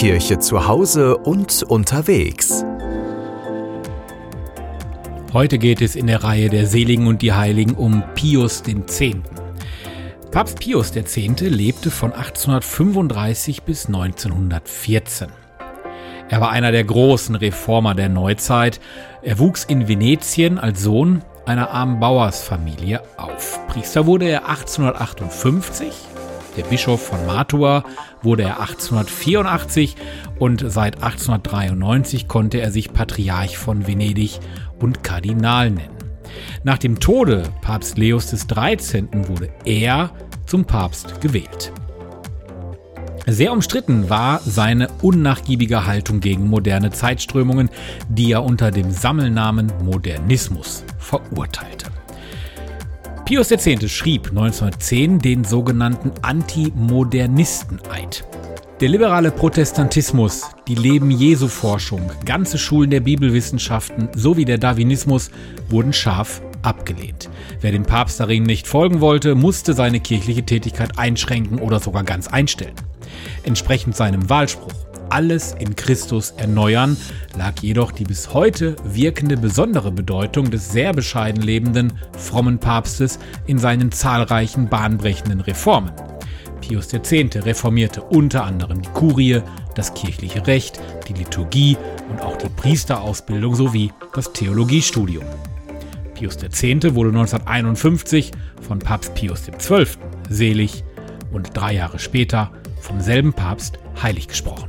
Kirche zu Hause und unterwegs. Heute geht es in der Reihe der Seligen und die Heiligen um Pius X. Papst Pius X. lebte von 1835 bis 1914. Er war einer der großen Reformer der Neuzeit. Er wuchs in Venetien als Sohn einer armen Bauersfamilie auf. Priester wurde er 1858 der Bischof von Mantua wurde er 1884 und seit 1893 konnte er sich Patriarch von Venedig und Kardinal nennen. Nach dem Tode Papst Leos XIII. wurde er zum Papst gewählt. Sehr umstritten war seine unnachgiebige Haltung gegen moderne Zeitströmungen, die er unter dem Sammelnamen Modernismus verurteilte. Pius X. schrieb 1910 den sogenannten Antimodernisten-Eid. Der liberale Protestantismus, die Leben Jesu Forschung, ganze Schulen der Bibelwissenschaften sowie der Darwinismus wurden scharf abgelehnt. Wer dem Papst darin nicht folgen wollte, musste seine kirchliche Tätigkeit einschränken oder sogar ganz einstellen. Entsprechend seinem Wahlspruch alles in Christus erneuern, lag jedoch die bis heute wirkende besondere Bedeutung des sehr bescheiden lebenden, frommen Papstes in seinen zahlreichen bahnbrechenden Reformen. Pius X. reformierte unter anderem die Kurie, das kirchliche Recht, die Liturgie und auch die Priesterausbildung sowie das Theologiestudium. Pius X. wurde 1951 von Papst Pius XII. selig und drei Jahre später vom selben Papst heilig gesprochen.